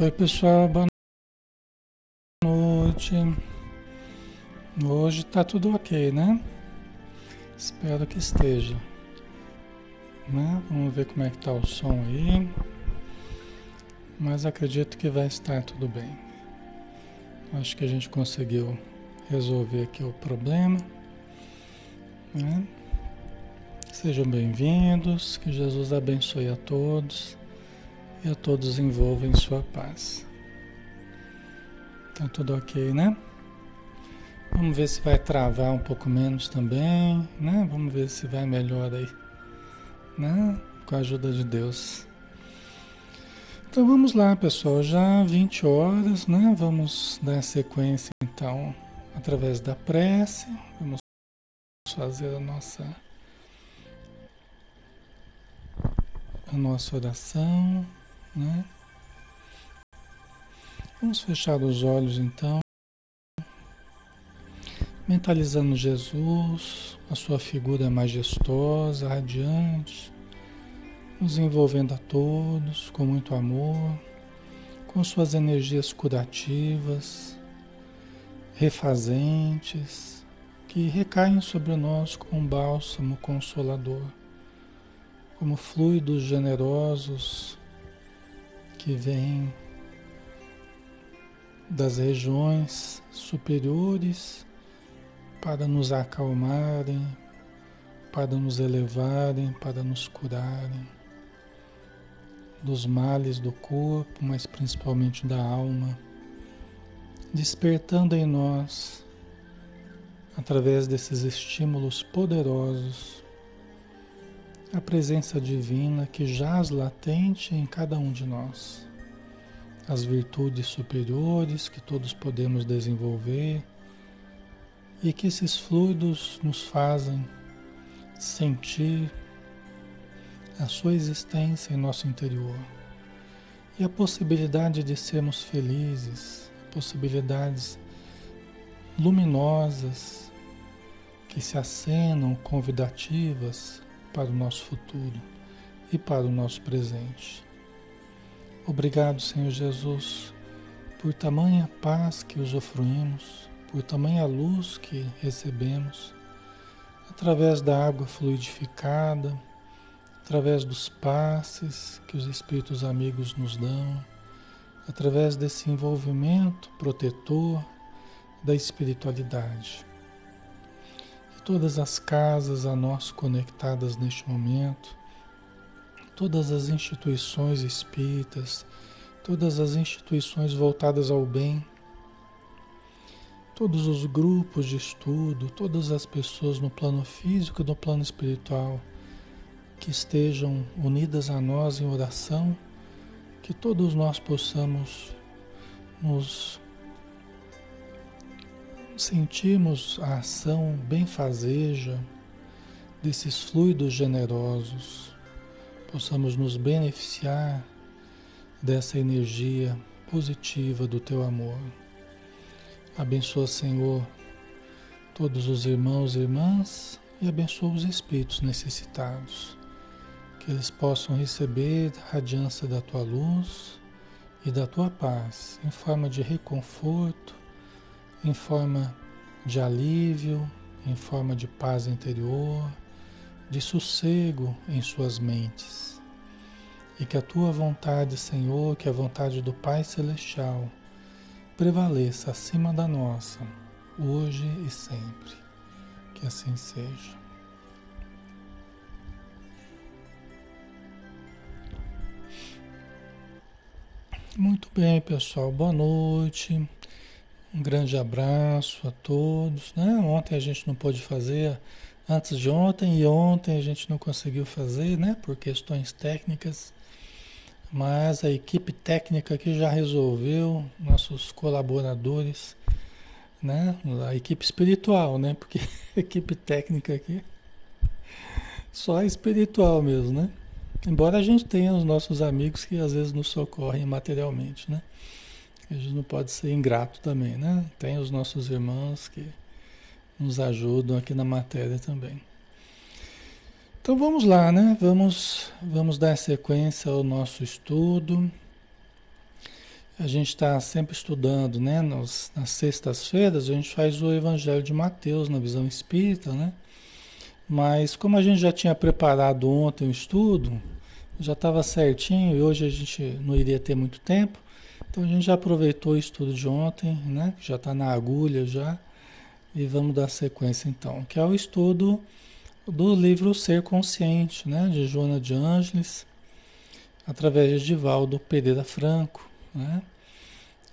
Oi pessoal, boa noite. Hoje tá tudo ok, né? Espero que esteja. Né? Vamos ver como é que tá o som aí. Mas acredito que vai estar tudo bem. Acho que a gente conseguiu resolver aqui o problema. Né? Sejam bem-vindos, que Jesus abençoe a todos e a todos envolva em sua paz. Tá tudo ok, né? Vamos ver se vai travar um pouco menos também, né? Vamos ver se vai melhor aí, né? Com a ajuda de Deus. Então vamos lá, pessoal, já 20 horas, né? Vamos dar sequência então através da prece. Vamos fazer a nossa a nossa oração. Né? Vamos fechar os olhos então, mentalizando Jesus, a sua figura majestosa, radiante, nos envolvendo a todos com muito amor, com suas energias curativas, refazentes, que recaem sobre nós como um bálsamo consolador, como fluidos generosos que vem das regiões superiores para nos acalmarem, para nos elevarem, para nos curarem dos males do corpo, mas principalmente da alma, despertando em nós, através desses estímulos poderosos, a presença divina que jaz latente em cada um de nós, as virtudes superiores que todos podemos desenvolver e que esses fluidos nos fazem sentir a sua existência em nosso interior. E a possibilidade de sermos felizes, possibilidades luminosas que se acenam convidativas para o nosso futuro e para o nosso presente. Obrigado, Senhor Jesus, por tamanha paz que usufruímos, por tamanha luz que recebemos, através da água fluidificada, através dos passes que os Espíritos amigos nos dão, através desse envolvimento protetor da espiritualidade todas as casas a nós conectadas neste momento, todas as instituições espíritas, todas as instituições voltadas ao bem, todos os grupos de estudo, todas as pessoas no plano físico e no plano espiritual que estejam unidas a nós em oração, que todos nós possamos nos sentimos a ação benfazeja desses fluidos generosos, possamos nos beneficiar dessa energia positiva do teu amor. Abençoa, Senhor, todos os irmãos e irmãs e abençoa os espíritos necessitados, que eles possam receber a radiância da tua luz e da tua paz em forma de reconforto em forma de alívio, em forma de paz interior, de sossego em suas mentes. E que a tua vontade, Senhor, que a vontade do Pai Celestial, prevaleça acima da nossa, hoje e sempre. Que assim seja. Muito bem, pessoal. Boa noite. Um grande abraço a todos. Né? Ontem a gente não pôde fazer, antes de ontem e ontem a gente não conseguiu fazer, né? Por questões técnicas. Mas a equipe técnica aqui já resolveu, nossos colaboradores, né? A equipe espiritual, né? Porque a equipe técnica aqui só espiritual mesmo, né? Embora a gente tenha os nossos amigos que às vezes nos socorrem materialmente, né? A gente não pode ser ingrato também, né? Tem os nossos irmãos que nos ajudam aqui na matéria também. Então vamos lá, né? Vamos, vamos dar sequência ao nosso estudo. a gente está sempre estudando, né? Nos, nas sextas-feiras a gente faz o Evangelho de Mateus na visão espírita, né? Mas como a gente já tinha preparado ontem o estudo, já estava certinho e hoje a gente não iria ter muito tempo, então a gente já aproveitou o estudo de ontem, né? Já está na agulha já. E vamos dar sequência então, que é o estudo do livro Ser Consciente, né? De Joana de Ângeles, através de Divaldo Pereira Franco, né?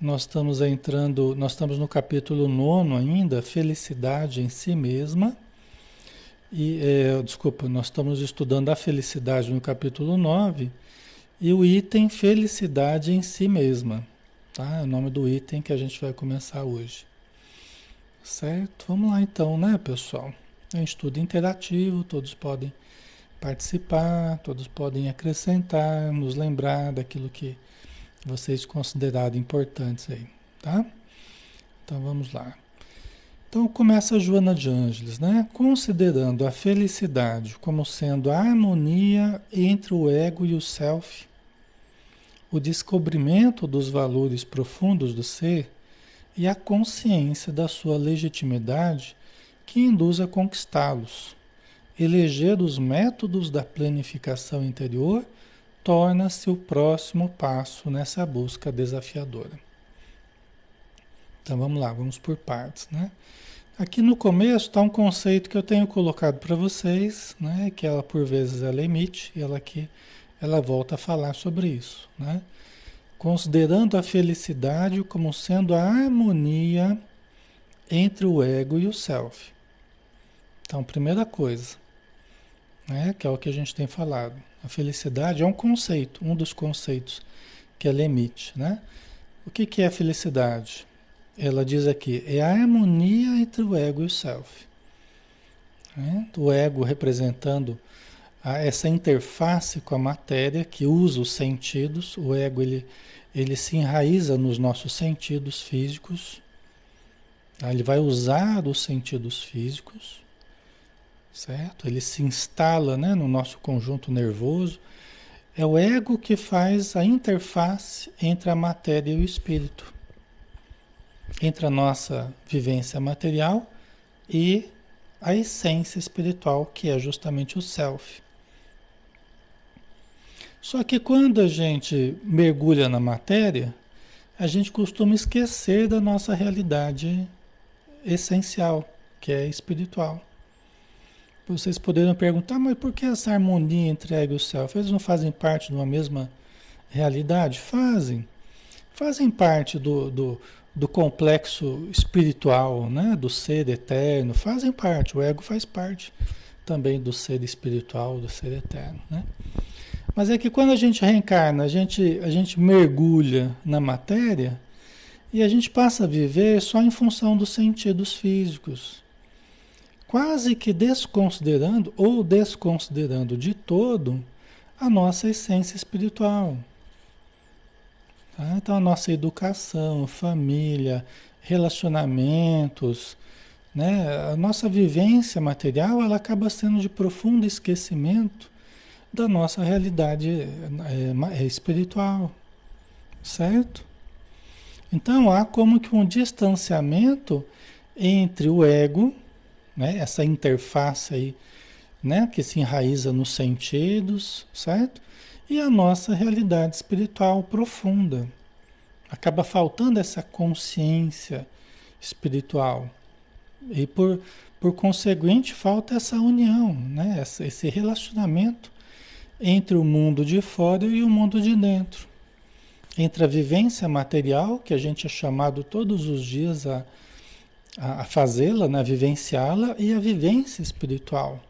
Nós estamos entrando, nós estamos no capítulo 9 ainda, Felicidade em si mesma. E, é, desculpa, nós estamos estudando a felicidade no capítulo 9 e o item felicidade em si mesma, tá? É o nome do item que a gente vai começar hoje. Certo? Vamos lá então, né, pessoal? É um estudo interativo, todos podem participar, todos podem acrescentar, nos lembrar daquilo que vocês considerarem importantes aí, tá? Então vamos lá. Então começa a Joana de Ângeles, né? Considerando a felicidade como sendo a harmonia entre o ego e o self, o descobrimento dos valores profundos do ser e a consciência da sua legitimidade que induz a conquistá-los. Eleger os métodos da planificação interior torna-se o próximo passo nessa busca desafiadora. Então vamos lá, vamos por partes, né? Aqui no começo está um conceito que eu tenho colocado para vocês, né? Que ela por vezes ela emite ela aqui ela volta a falar sobre isso, né? Considerando a felicidade como sendo a harmonia entre o ego e o self. Então, primeira coisa, né, que é o que a gente tem falado. A felicidade é um conceito, um dos conceitos que ela emite, né? O que, que é felicidade? ela diz aqui, é a harmonia entre o ego e o self. Né? O ego representando a, essa interface com a matéria que usa os sentidos. O ego ele, ele se enraiza nos nossos sentidos físicos. Tá? Ele vai usar os sentidos físicos, certo? Ele se instala né, no nosso conjunto nervoso. É o ego que faz a interface entre a matéria e o espírito entre a nossa vivência material e a essência espiritual, que é justamente o self. Só que quando a gente mergulha na matéria, a gente costuma esquecer da nossa realidade essencial, que é espiritual. Vocês poderiam perguntar, mas por que essa harmonia entre ego e o self? Eles não fazem parte de uma mesma realidade? Fazem. Fazem parte do, do, do complexo espiritual, né? do ser eterno, fazem parte, o ego faz parte também do ser espiritual, do ser eterno. Né? Mas é que quando a gente reencarna, a gente, a gente mergulha na matéria e a gente passa a viver só em função dos sentidos físicos, quase que desconsiderando ou desconsiderando de todo a nossa essência espiritual. Tá? Então, a nossa educação, família, relacionamentos, né? a nossa vivência material, ela acaba sendo de profundo esquecimento da nossa realidade é, é, espiritual, certo? Então, há como que um distanciamento entre o ego, né? essa interface aí, né? que se enraiza nos sentidos, certo? e a nossa realidade espiritual profunda. Acaba faltando essa consciência espiritual. E por, por conseguinte, falta essa união, né? esse relacionamento entre o mundo de fora e o mundo de dentro. Entre a vivência material, que a gente é chamado todos os dias a, a fazê-la, né? vivenciá-la, e a vivência espiritual,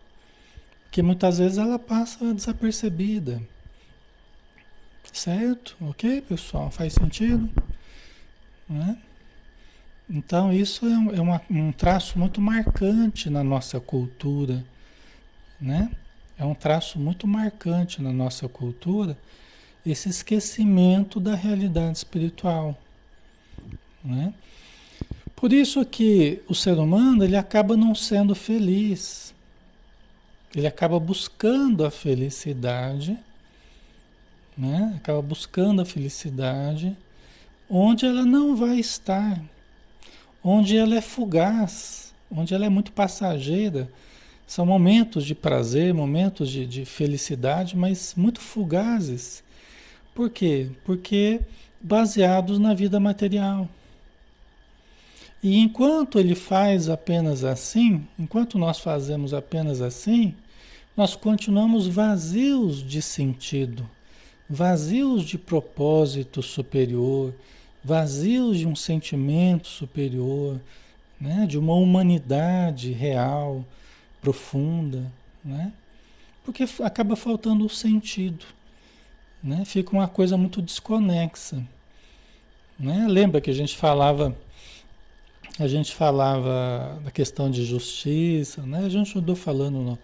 que muitas vezes ela passa desapercebida. Certo? Ok, pessoal? Faz sentido? Né? Então, isso é, um, é uma, um traço muito marcante na nossa cultura. Né? É um traço muito marcante na nossa cultura esse esquecimento da realidade espiritual. Né? Por isso que o ser humano ele acaba não sendo feliz. Ele acaba buscando a felicidade né? acaba buscando a felicidade onde ela não vai estar, onde ela é fugaz, onde ela é muito passageira. São momentos de prazer, momentos de, de felicidade, mas muito fugazes. Por quê? Porque baseados na vida material. E enquanto ele faz apenas assim, enquanto nós fazemos apenas assim, nós continuamos vazios de sentido, vazios de propósito superior, vazios de um sentimento superior, né? de uma humanidade real, profunda, né? porque acaba faltando o sentido. Né? Fica uma coisa muito desconexa. Né? Lembra que a gente falava a gente falava da questão de justiça, né? A gente andou falando no,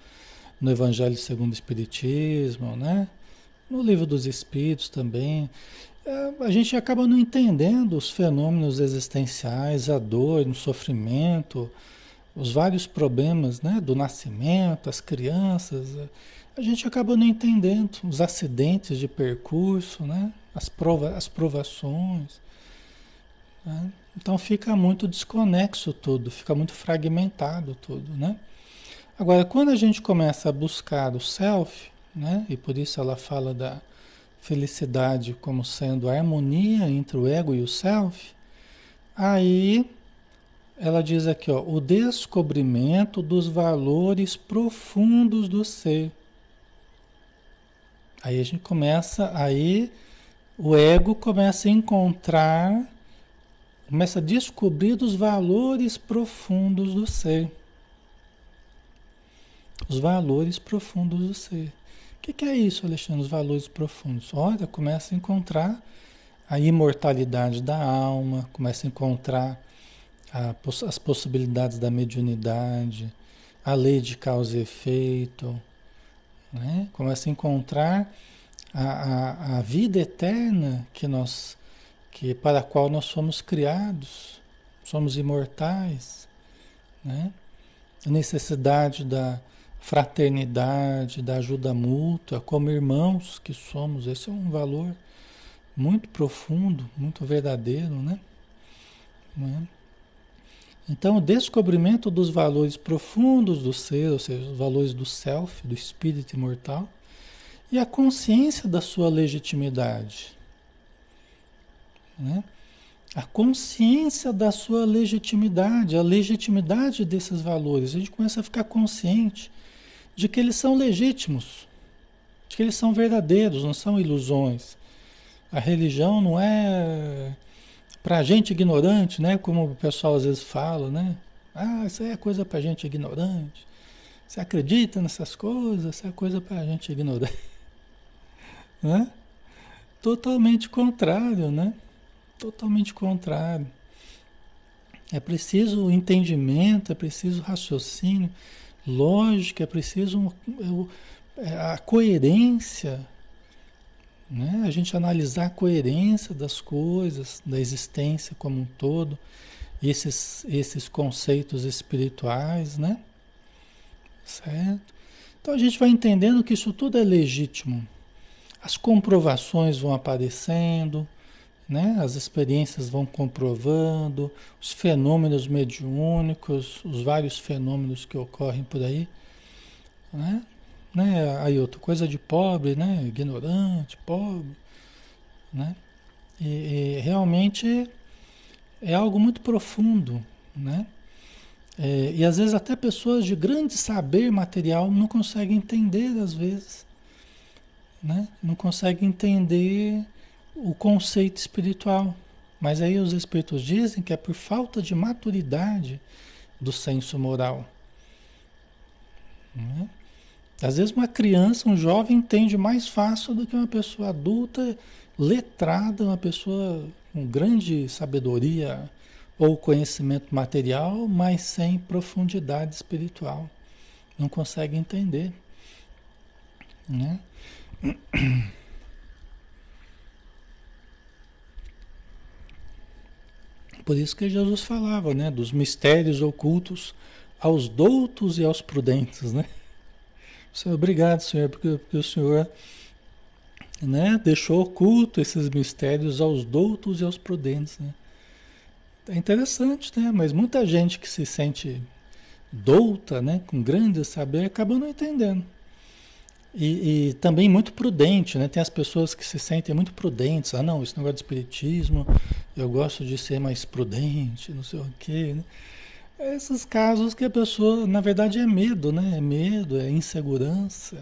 no Evangelho segundo o Espiritismo, né? No livro dos Espíritos também. A gente acaba não entendendo os fenômenos existenciais, a dor, o sofrimento, os vários problemas, né? Do nascimento, as crianças. A gente acaba não entendendo os acidentes de percurso, né? As, prova, as provações. Né? Então fica muito desconexo tudo, fica muito fragmentado tudo, né? Agora, quando a gente começa a buscar o self, né? E por isso ela fala da felicidade como sendo a harmonia entre o ego e o self, aí ela diz aqui, ó, o descobrimento dos valores profundos do ser. Aí a gente começa, aí o ego começa a encontrar Começa a descobrir os valores profundos do ser. Os valores profundos do ser. O que, que é isso, Alexandre? Os valores profundos. Olha, começa a encontrar a imortalidade da alma, começa a encontrar as possibilidades da mediunidade, a lei de causa e efeito, né? começa a encontrar a, a, a vida eterna que nós que para a qual nós somos criados, somos imortais, né? A necessidade da fraternidade, da ajuda mútua, como irmãos que somos, esse é um valor muito profundo, muito verdadeiro, né? né? Então, o descobrimento dos valores profundos do ser, ou seja, os valores do self, do espírito imortal, e a consciência da sua legitimidade. Né? A consciência da sua legitimidade, a legitimidade desses valores. A gente começa a ficar consciente de que eles são legítimos, de que eles são verdadeiros, não são ilusões. A religião não é para gente ignorante, né? Como o pessoal às vezes fala, né? Ah, isso aí é coisa para gente ignorante. Você acredita nessas coisas? Isso é coisa para gente ignorante. né? Totalmente contrário, né? Totalmente contrário. É preciso entendimento, é preciso raciocínio, lógica, é preciso é, a coerência, né? a gente analisar a coerência das coisas, da existência como um todo, esses, esses conceitos espirituais, né? Certo? Então a gente vai entendendo que isso tudo é legítimo. As comprovações vão aparecendo, né? As experiências vão comprovando os fenômenos mediúnicos, os vários fenômenos que ocorrem por aí, né? Né? Outra coisa de pobre, né? Ignorante, pobre, né? E, e realmente é algo muito profundo, né? É, e às vezes até pessoas de grande saber material não conseguem entender às vezes, né? Não conseguem entender o conceito espiritual. Mas aí os espíritos dizem que é por falta de maturidade do senso moral. Né? Às vezes uma criança, um jovem entende mais fácil do que uma pessoa adulta, letrada, uma pessoa com grande sabedoria ou conhecimento material, mas sem profundidade espiritual. Não consegue entender. Né? Por isso que Jesus falava, né, dos mistérios ocultos aos doutos e aos prudentes, né? Senhor, obrigado, Senhor, porque, porque o Senhor né? Deixou oculto esses mistérios aos doutos e aos prudentes, né? É interessante, né? Mas muita gente que se sente douta, né? Com grande saber, acaba não entendendo. E, e, também muito prudente, né? Tem as pessoas que se sentem muito prudentes. Ah, não, esse negócio de espiritismo, eu gosto de ser mais prudente, não sei o quê, né? Esses casos que a pessoa, na verdade, é medo, né? É medo, é insegurança.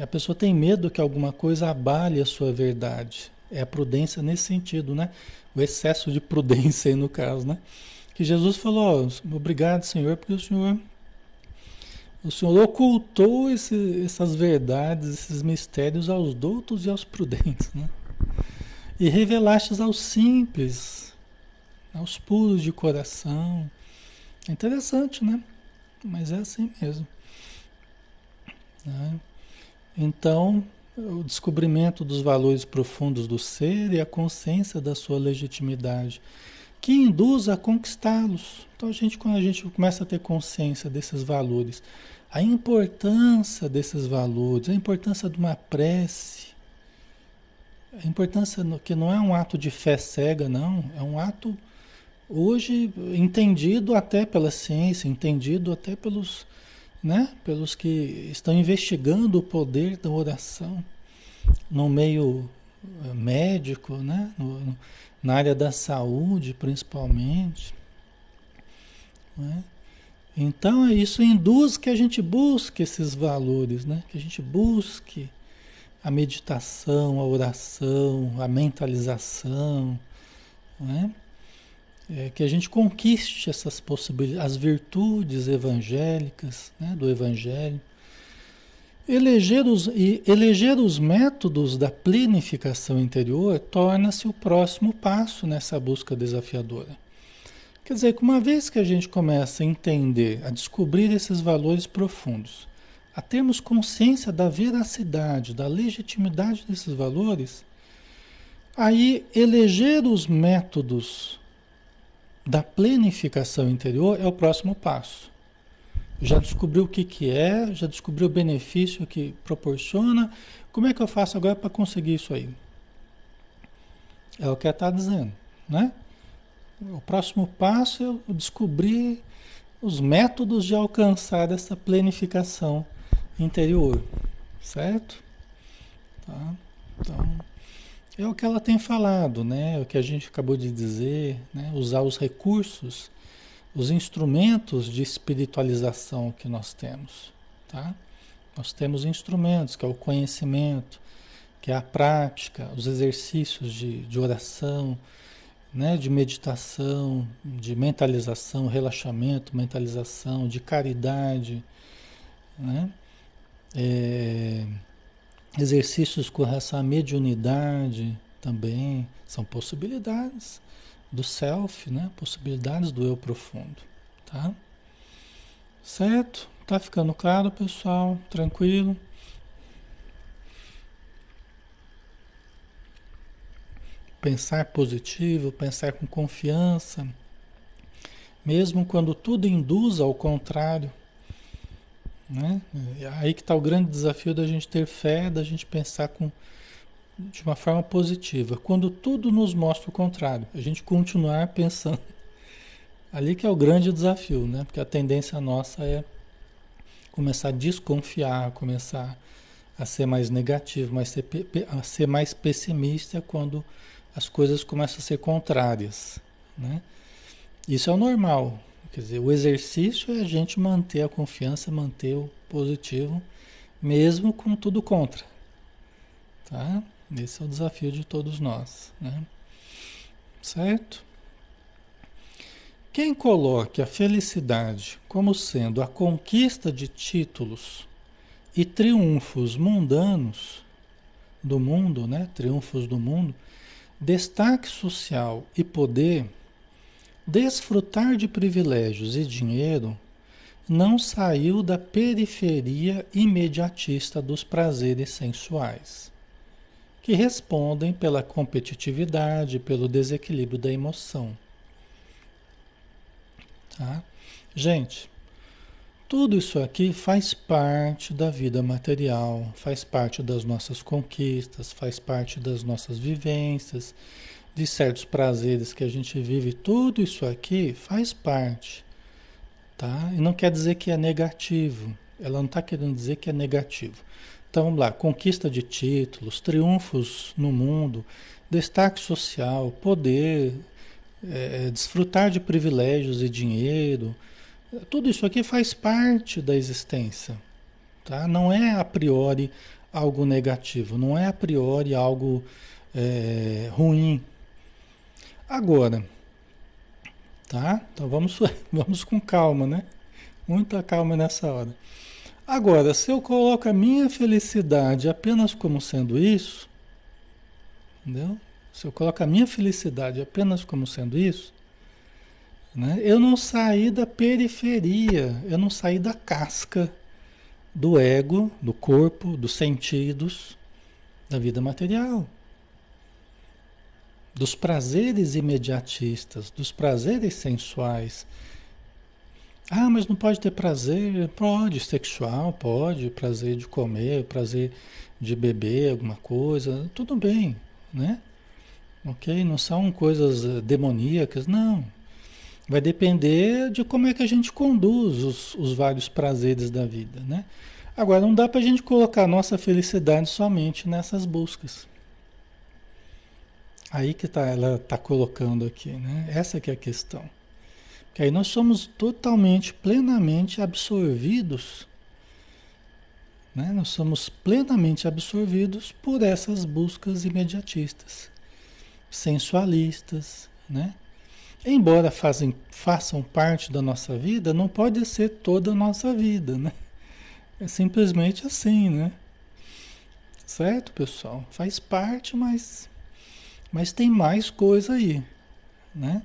A pessoa tem medo que alguma coisa abale a sua verdade. É a prudência nesse sentido, né? O excesso de prudência aí no caso, né? Que Jesus falou, obrigado, Senhor, porque o Senhor o Senhor ocultou esse, essas verdades, esses mistérios aos doutos e aos prudentes, né? E revelaste aos simples, aos puros de coração. É interessante, né? Mas é assim mesmo. Né? Então, o descobrimento dos valores profundos do ser e a consciência da sua legitimidade, que induz a conquistá-los. Então, a gente, quando a gente começa a ter consciência desses valores, a importância desses valores, a importância de uma prece, a importância que não é um ato de fé cega, não, é um ato hoje entendido até pela ciência, entendido até pelos, né, pelos que estão investigando o poder da oração no meio eh, médico, né, no, na área da saúde principalmente. Né? Então isso induz que a gente busque esses valores, né? que a gente busque a meditação, a oração, a mentalização, né? É, que a gente conquiste essas possibilidades, as virtudes evangélicas né, do Evangelho. Eleger os, e eleger os métodos da planificação interior torna-se o próximo passo nessa busca desafiadora. Quer dizer que uma vez que a gente começa a entender, a descobrir esses valores profundos, a termos consciência da veracidade, da legitimidade desses valores, aí eleger os métodos da planificação interior é o próximo passo. Já descobriu o que, que é, já descobriu o benefício que proporciona. Como é que eu faço agora para conseguir isso aí? É o que ela está dizendo, né? O próximo passo é eu descobrir os métodos de alcançar essa planificação interior, certo? Tá? Então, é o que ela tem falado, né? É o que a gente acabou de dizer, né? Usar os recursos, os instrumentos de espiritualização que nós temos, tá? Nós temos instrumentos, que é o conhecimento, que é a prática, os exercícios de, de oração, né? de meditação, de mentalização, relaxamento, mentalização, de caridade, né? É, Exercícios com relação à mediunidade também são possibilidades do self, né? Possibilidades do eu profundo, tá? Certo? Tá ficando claro, pessoal? Tranquilo? Pensar positivo, pensar com confiança, mesmo quando tudo induz ao contrário, né? É aí que está o grande desafio da gente ter fé, da gente pensar com, de uma forma positiva. Quando tudo nos mostra o contrário, a gente continuar pensando. Ali que é o grande desafio, né? Porque a tendência nossa é começar a desconfiar, começar a ser mais negativo, mais ser, a ser mais pessimista quando as coisas começam a ser contrárias, né? Isso é o normal, Quer dizer, o exercício é a gente manter a confiança, manter o positivo, mesmo com tudo contra. Tá? Esse é o desafio de todos nós, né? Certo? Quem coloque a felicidade como sendo a conquista de títulos e triunfos mundanos do mundo, né? Triunfos do mundo, destaque social e poder Desfrutar de privilégios e dinheiro não saiu da periferia imediatista dos prazeres sensuais, que respondem pela competitividade, pelo desequilíbrio da emoção. Tá? Gente, Tudo isso aqui faz parte da vida material, faz parte das nossas conquistas, faz parte das nossas vivências, de certos prazeres que a gente vive. Tudo isso aqui faz parte, tá? E não quer dizer que é negativo. Ela não está querendo dizer que é negativo. Então vamos lá, conquista de títulos, triunfos no mundo, destaque social, poder, é, desfrutar de privilégios e dinheiro, tudo isso aqui faz parte da existência, tá? Não é a priori algo negativo, não é a priori algo é, ruim. Agora, tá? Então vamos, vamos com calma, né? Muita calma nessa hora. Agora, se eu coloco a minha felicidade apenas como sendo isso, entendeu? Se eu coloco a minha felicidade apenas como sendo isso, né? Eu não saí da periferia, eu não saí da casca do ego, do corpo, dos sentidos, da vida material. Dos prazeres imediatistas, dos prazeres sensuais. Ah, mas não pode ter prazer? Pode, sexual, pode, prazer de comer, prazer de beber alguma coisa, tudo bem, né? Ok? Não são coisas eh, demoníacas, não. Vai depender de como é que a gente conduz os, os vários prazeres da vida, né? Agora, não dá para a gente colocar nossa felicidade somente nessas buscas. Aí que tá, ela está colocando aqui, né? Essa que é a questão. Porque aí nós somos totalmente, plenamente absorvidos, né? Nós somos plenamente absorvidos por essas buscas imediatistas, sensualistas, né? embora fazem, façam parte da nossa vida, não pode ser toda a nossa vida, né? É simplesmente assim, né? Certo, pessoal? Faz parte, mas, mas tem mais coisa aí, né?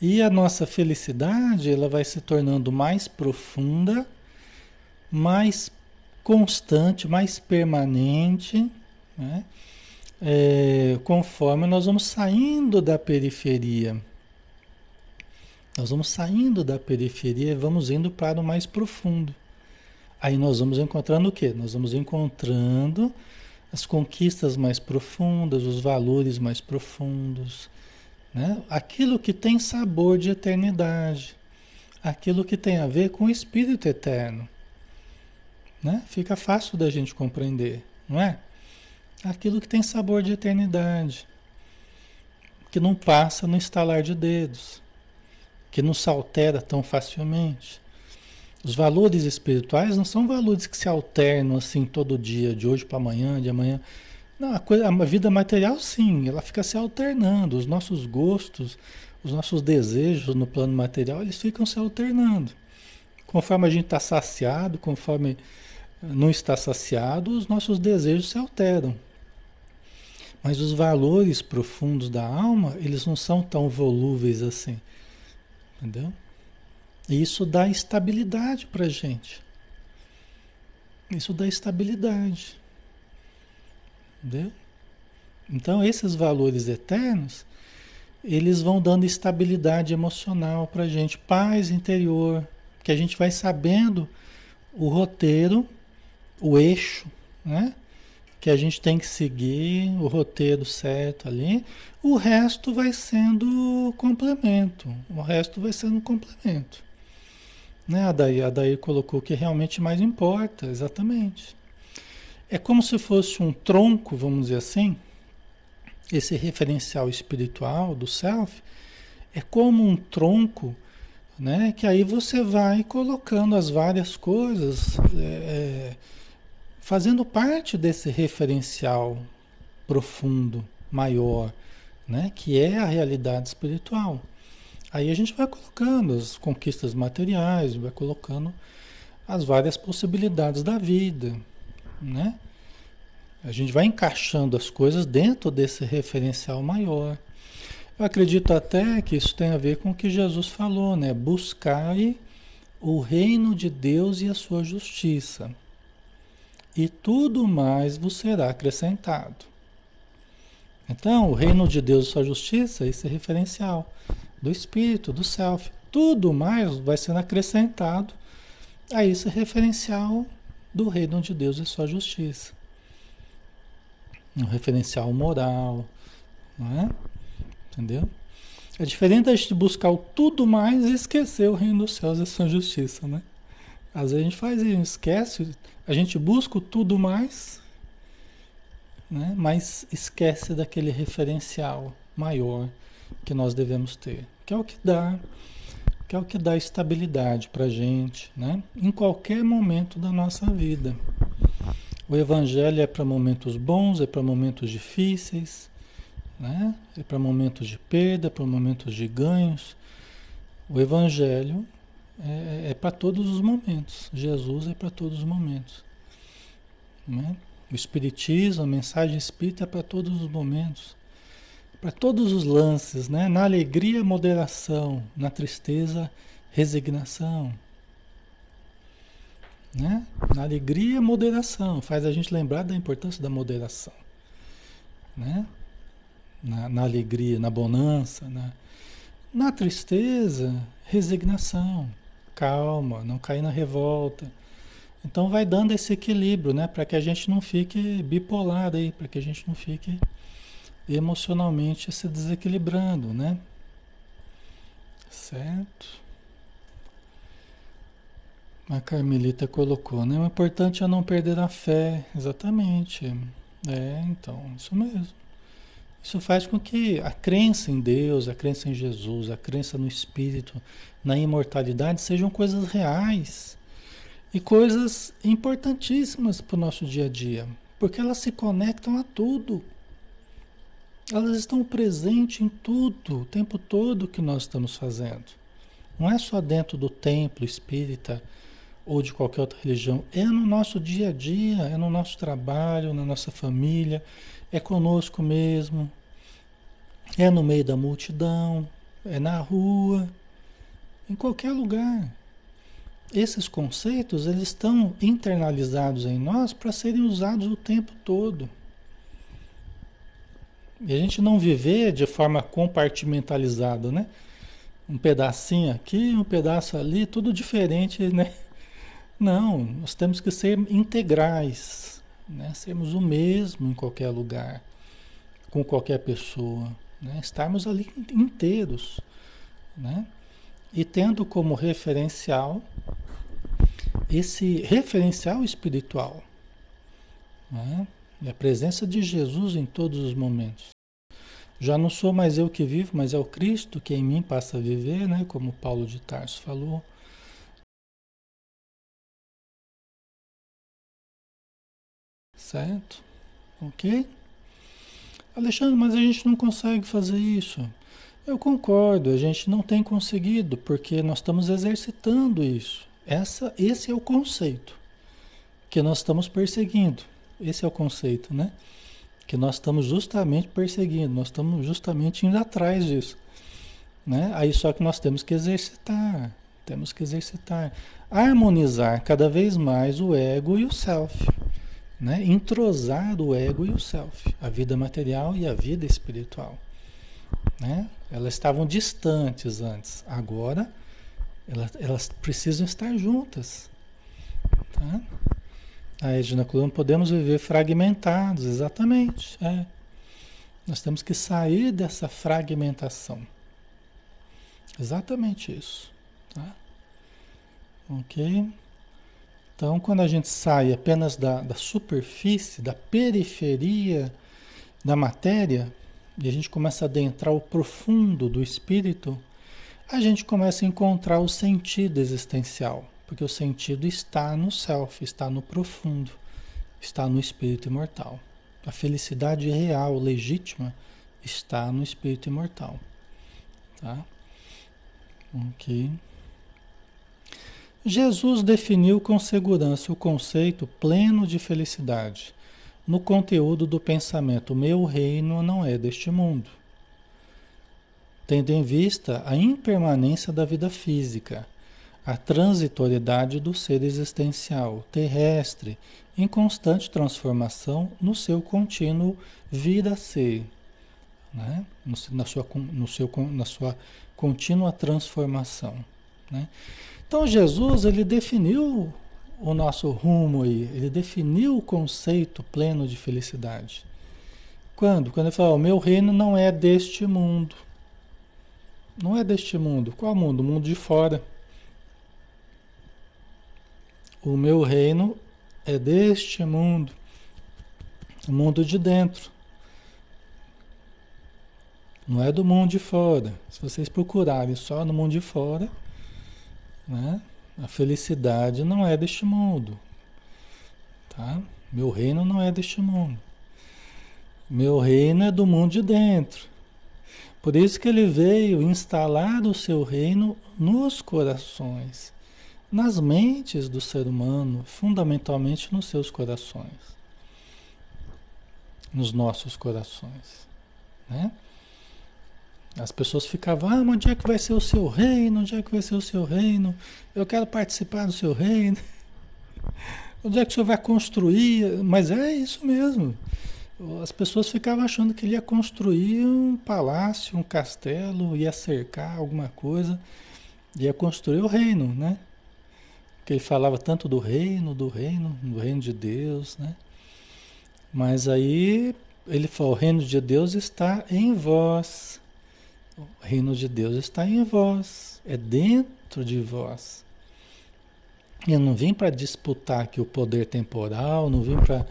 E a nossa felicidade, ela vai se tornando mais profunda, mais constante, mais permanente, né? É, conforme nós vamos saindo da periferia nós vamos saindo da periferia e vamos indo para o mais profundo. Aí nós vamos encontrando o quê? Nós vamos encontrando as conquistas mais profundas, os valores mais profundos, né? aquilo que tem sabor de eternidade, aquilo que tem a ver com o espírito eterno. Né? Fica fácil da gente compreender, não é? Aquilo que tem sabor de eternidade, que não passa no estalar de dedos que não se altera tão facilmente. Os valores espirituais não são valores que se alternam assim todo dia, de hoje para amanhã, de amanhã. Não, a, coisa, a vida material sim, ela fica se alternando. Os nossos gostos, os nossos desejos no plano material, eles ficam se alternando. Conforme a gente está saciado, conforme não está saciado, os nossos desejos se alteram. Mas os valores profundos da alma, eles não são tão volúveis assim. Entendeu? Isso dá estabilidade para gente. Isso dá estabilidade. Entendeu? Então, esses valores eternos, eles vão dando estabilidade emocional para gente, paz interior, que a gente vai sabendo o roteiro, o eixo, né? que a gente tem que seguir o roteiro certo ali, o resto vai sendo complemento. O resto vai sendo complemento. Né? A Daí, a Daí colocou que realmente mais importa, exatamente. É como se fosse um tronco, vamos dizer assim, esse referencial espiritual do self, é como um tronco, né? Que aí você vai colocando as várias coisas. É, fazendo parte desse referencial profundo, maior, né? que é a realidade espiritual. Aí a gente vai colocando as conquistas materiais, vai colocando as várias possibilidades da vida, né? A gente vai encaixando as coisas dentro desse referencial maior. Eu acredito até que isso tem a ver com o que Jesus falou, né? Buscai o reino de Deus e a sua justiça e tudo mais vos será acrescentado. Então, o reino de Deus e sua justiça, esse é referencial do espírito, do self. Tudo mais vai sendo acrescentado a esse referencial do reino de Deus e sua justiça. Um referencial moral, é? Entendeu? É diferente a gente buscar o tudo mais e esquecer o reino dos céus e sua justiça, né? Às vezes a gente faz isso, esquece, a gente busca o tudo mais, né? mas esquece daquele referencial maior que nós devemos ter, que é o que dá, que é o que dá estabilidade para gente, né? Em qualquer momento da nossa vida. O evangelho é para momentos bons, é para momentos difíceis, né? É para momentos de perda, para momentos de ganhos. O evangelho é, é para todos os momentos. Jesus é para todos os momentos. Né? O Espiritismo, a mensagem espírita é para todos os momentos. Para todos os lances, né? Na alegria, moderação. Na tristeza, resignação. Né? Na alegria, moderação. Faz a gente lembrar da importância da moderação. Né? Na, na alegria, na bonança, na, na tristeza, resignação calma, não cair na revolta. Então vai dando esse equilíbrio, né? Para que a gente não fique bipolar aí, para que a gente não fique emocionalmente se desequilibrando, né? Certo? A Carmelita colocou, né? O importante é não perder a fé, exatamente. É, então, isso mesmo. Isso faz com que a crença em Deus, a crença em Jesus, a crença no Espírito, na imortalidade sejam coisas reais e coisas importantíssimas para o nosso dia a dia, porque elas se conectam a tudo. Elas estão presentes em tudo, o tempo todo que nós estamos fazendo. Não é só dentro do templo espírita ou de qualquer outra religião, é no nosso dia a dia, é no nosso trabalho, na nossa família, é conosco mesmo, é no meio da multidão, é na rua, em qualquer lugar. Esses conceitos eles estão internalizados em nós para serem usados o tempo todo. E a gente não viver de forma compartimentalizada, né? Um pedacinho aqui, um pedaço ali, tudo diferente, né? Não, nós temos que ser integrais, né? sermos o mesmo em qualquer lugar, com qualquer pessoa, né? estarmos ali inteiros, né? e tendo como referencial esse referencial espiritual, né? E a presença de Jesus em todos os momentos. Já não sou mais eu que vivo, mas é o Cristo que em mim passa a viver, né? como Paulo de Tarso falou. Certo? Ok? Alexandre, mas a gente não consegue fazer isso. Eu concordo, a gente não tem conseguido, porque nós estamos exercitando isso. Essa, esse é o conceito que nós estamos perseguindo. Esse é o conceito, né? Que nós estamos justamente perseguindo, nós estamos justamente indo atrás disso. Né? Aí só que nós temos que exercitar, temos que exercitar, harmonizar cada vez mais o ego e o self né? entrosar o ego e o self, a vida material e a vida espiritual. Né? Elas estavam distantes antes, agora elas, elas precisam estar juntas. Tá? A Edna Coluna, podemos viver fragmentados, exatamente. É. Nós temos que sair dessa fragmentação. Exatamente isso. Tá? Ok? Então, quando a gente sai apenas da, da superfície, da periferia da matéria, e a gente começa a adentrar o profundo do espírito, a gente começa a encontrar o sentido existencial, porque o sentido está no self, está no profundo, está no espírito imortal. A felicidade real, legítima, está no espírito imortal. Tá? Ok. Jesus definiu com segurança o conceito pleno de felicidade no conteúdo do pensamento: meu reino não é deste mundo. Tendo em vista a impermanência da vida física, a transitoriedade do ser existencial terrestre em constante transformação no seu contínuo vir a ser, né? na, sua, no seu, na sua contínua transformação. Né? Então Jesus ele definiu o nosso rumo aí, ele definiu o conceito pleno de felicidade. Quando? Quando ele falou, o meu reino não é deste mundo. Não é deste mundo. Qual mundo? O mundo de fora. O meu reino é deste mundo. O mundo de dentro. Não é do mundo de fora. Se vocês procurarem só no mundo de fora, né? A felicidade não é deste mundo. Tá? Meu reino não é deste mundo. Meu reino é do mundo de dentro. Por isso que ele veio instalar o seu reino nos corações, nas mentes do ser humano, fundamentalmente nos seus corações, nos nossos corações, né? As pessoas ficavam, ah, onde é que vai ser o seu reino? Onde é que vai ser o seu reino? Eu quero participar do seu reino. Onde é que o senhor vai construir? Mas é isso mesmo. As pessoas ficavam achando que ele ia construir um palácio, um castelo, ia cercar alguma coisa, ia construir o reino, né? Porque ele falava tanto do reino, do reino, do reino de Deus, né? Mas aí ele falou: o reino de Deus está em vós. O reino de Deus está em vós, é dentro de vós. Eu não vim para disputar aqui o poder temporal, não vim para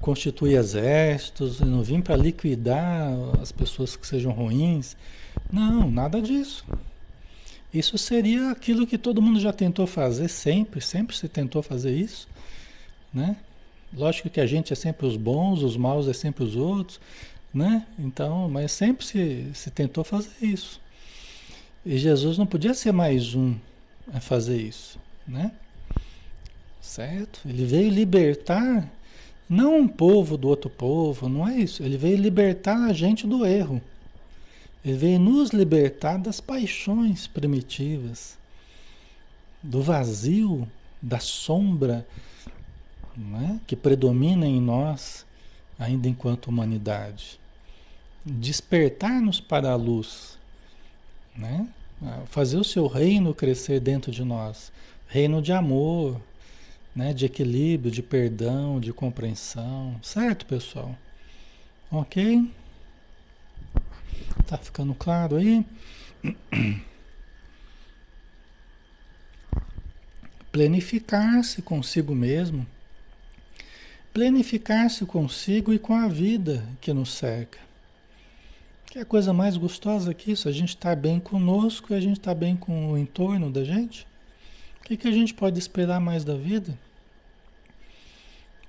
constituir exércitos, não vim para liquidar as pessoas que sejam ruins. Não, nada disso. Isso seria aquilo que todo mundo já tentou fazer sempre, sempre se tentou fazer isso, né? Lógico que a gente é sempre os bons, os maus é sempre os outros, né? Então, mas sempre se, se tentou fazer isso. E Jesus não podia ser mais um a fazer isso, né? Certo? Ele veio libertar não um povo do outro povo, não é isso. Ele veio libertar a gente do erro. Ele veio nos libertar das paixões primitivas, do vazio, da sombra né, que predomina em nós ainda enquanto humanidade. Despertar-nos para a luz, né? fazer o seu reino crescer dentro de nós reino de amor, né? de equilíbrio, de perdão, de compreensão. Certo, pessoal? Ok? Tá ficando claro aí? Planificar-se consigo mesmo planificar-se consigo e com a vida que nos cerca. Que é a coisa mais gostosa que isso, a gente estar tá bem conosco e a gente estar tá bem com o entorno da gente. O que, que a gente pode esperar mais da vida?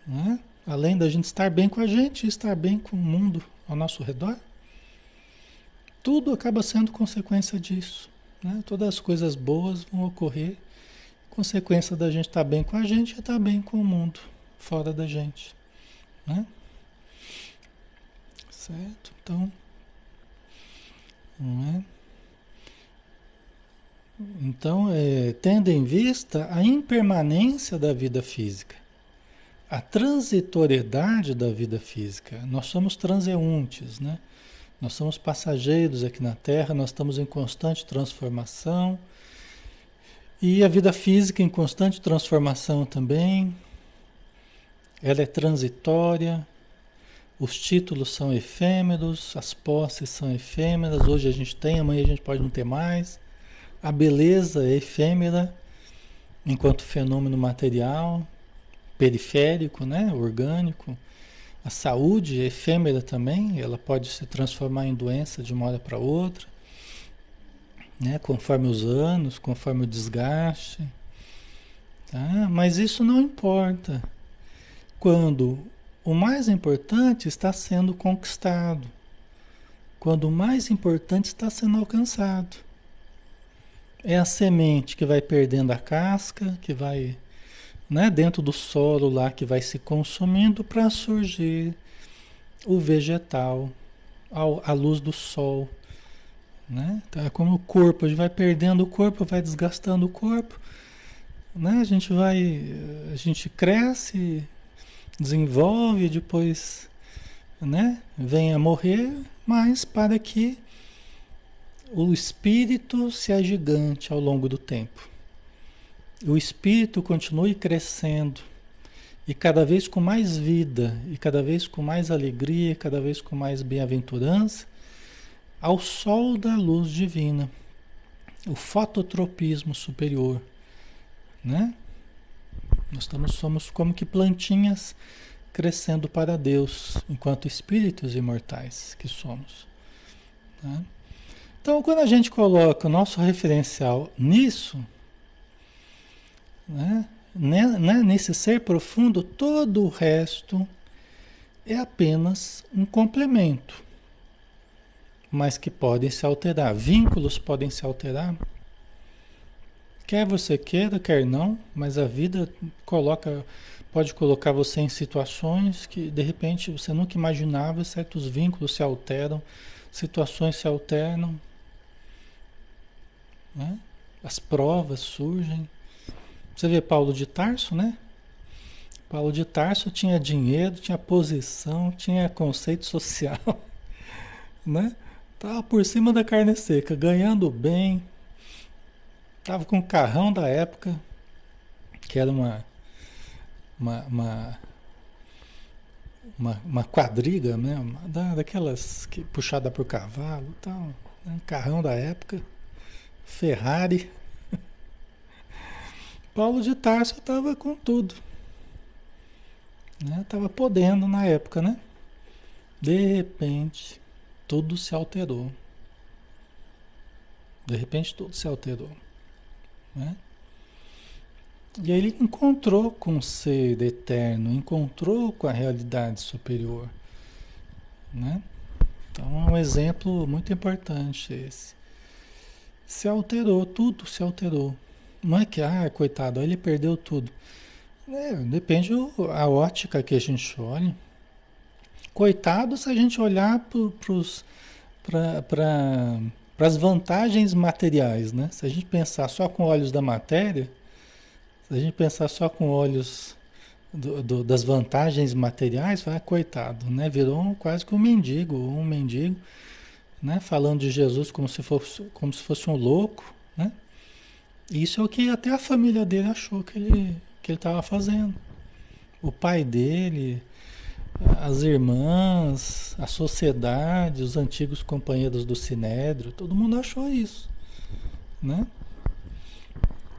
Né? Além da gente estar bem com a gente estar bem com o mundo ao nosso redor. Tudo acaba sendo consequência disso. Né? Todas as coisas boas vão ocorrer consequência da gente estar bem com a gente e estar bem com o mundo fora da gente. Né? Certo? Então, não é? Então, é, tendo em vista a impermanência da vida física, a transitoriedade da vida física, nós somos transeuntes, né? Nós somos passageiros aqui na Terra, nós estamos em constante transformação. E a vida física em constante transformação também, ela é transitória, os títulos são efêmeros, as posses são efêmeras. Hoje a gente tem, amanhã a gente pode não ter mais. A beleza é efêmera, enquanto fenômeno material, periférico, né? orgânico. A saúde é efêmera também, ela pode se transformar em doença de uma hora para outra, né? conforme os anos, conforme o desgaste. Tá? Mas isso não importa quando o mais importante está sendo conquistado, quando o mais importante está sendo alcançado. É a semente que vai perdendo a casca, que vai né, dentro do solo lá, que vai se consumindo para surgir o vegetal à luz do sol. Né? É como o corpo, a gente vai perdendo o corpo, vai desgastando o corpo. Né? A gente vai, a gente cresce, desenvolve, depois né, vem a morrer, mas para que o espírito se agigante ao longo do tempo. O espírito continue crescendo e cada vez com mais vida, e cada vez com mais alegria, cada vez com mais bem-aventurança, ao sol da luz divina, o fototropismo superior, né? Nós estamos, somos como que plantinhas crescendo para Deus, enquanto espíritos imortais que somos. Né? Então, quando a gente coloca o nosso referencial nisso, né? Né, né, nesse ser profundo, todo o resto é apenas um complemento, mas que podem se alterar. Vínculos podem se alterar. Quer você queira, quer não, mas a vida coloca, pode colocar você em situações que de repente você nunca imaginava, certos vínculos se alteram, situações se alternam, né? as provas surgem. Você vê Paulo de Tarso, né? Paulo de Tarso tinha dinheiro, tinha posição, tinha conceito social, né? Tava por cima da carne seca, ganhando bem, tava com o carrão da época, que era uma uma, uma, uma, uma quadriga, né? Uma, daquelas que puxada por cavalo, tal, né? carrão da época, Ferrari. Paulo de Tarso estava com tudo. Estava né? podendo na época, né? De repente, tudo se alterou. De repente, tudo se alterou. Né? E aí ele encontrou com o ser eterno, encontrou com a realidade superior. Né? Então é um exemplo muito importante esse. Se alterou, tudo se alterou. Não é que, ah, coitado, ele perdeu tudo. É, depende a ótica que a gente olha. Coitado se a gente olhar para as vantagens materiais, né? Se a gente pensar só com olhos da matéria, se a gente pensar só com olhos do, do, das vantagens materiais, vai, coitado, né? Virou um, quase que um mendigo, um mendigo, né? Falando de Jesus como se fosse, como se fosse um louco? Isso é o que até a família dele achou que ele que ele estava fazendo. O pai dele, as irmãs, a sociedade, os antigos companheiros do Sinédrio, todo mundo achou isso, né?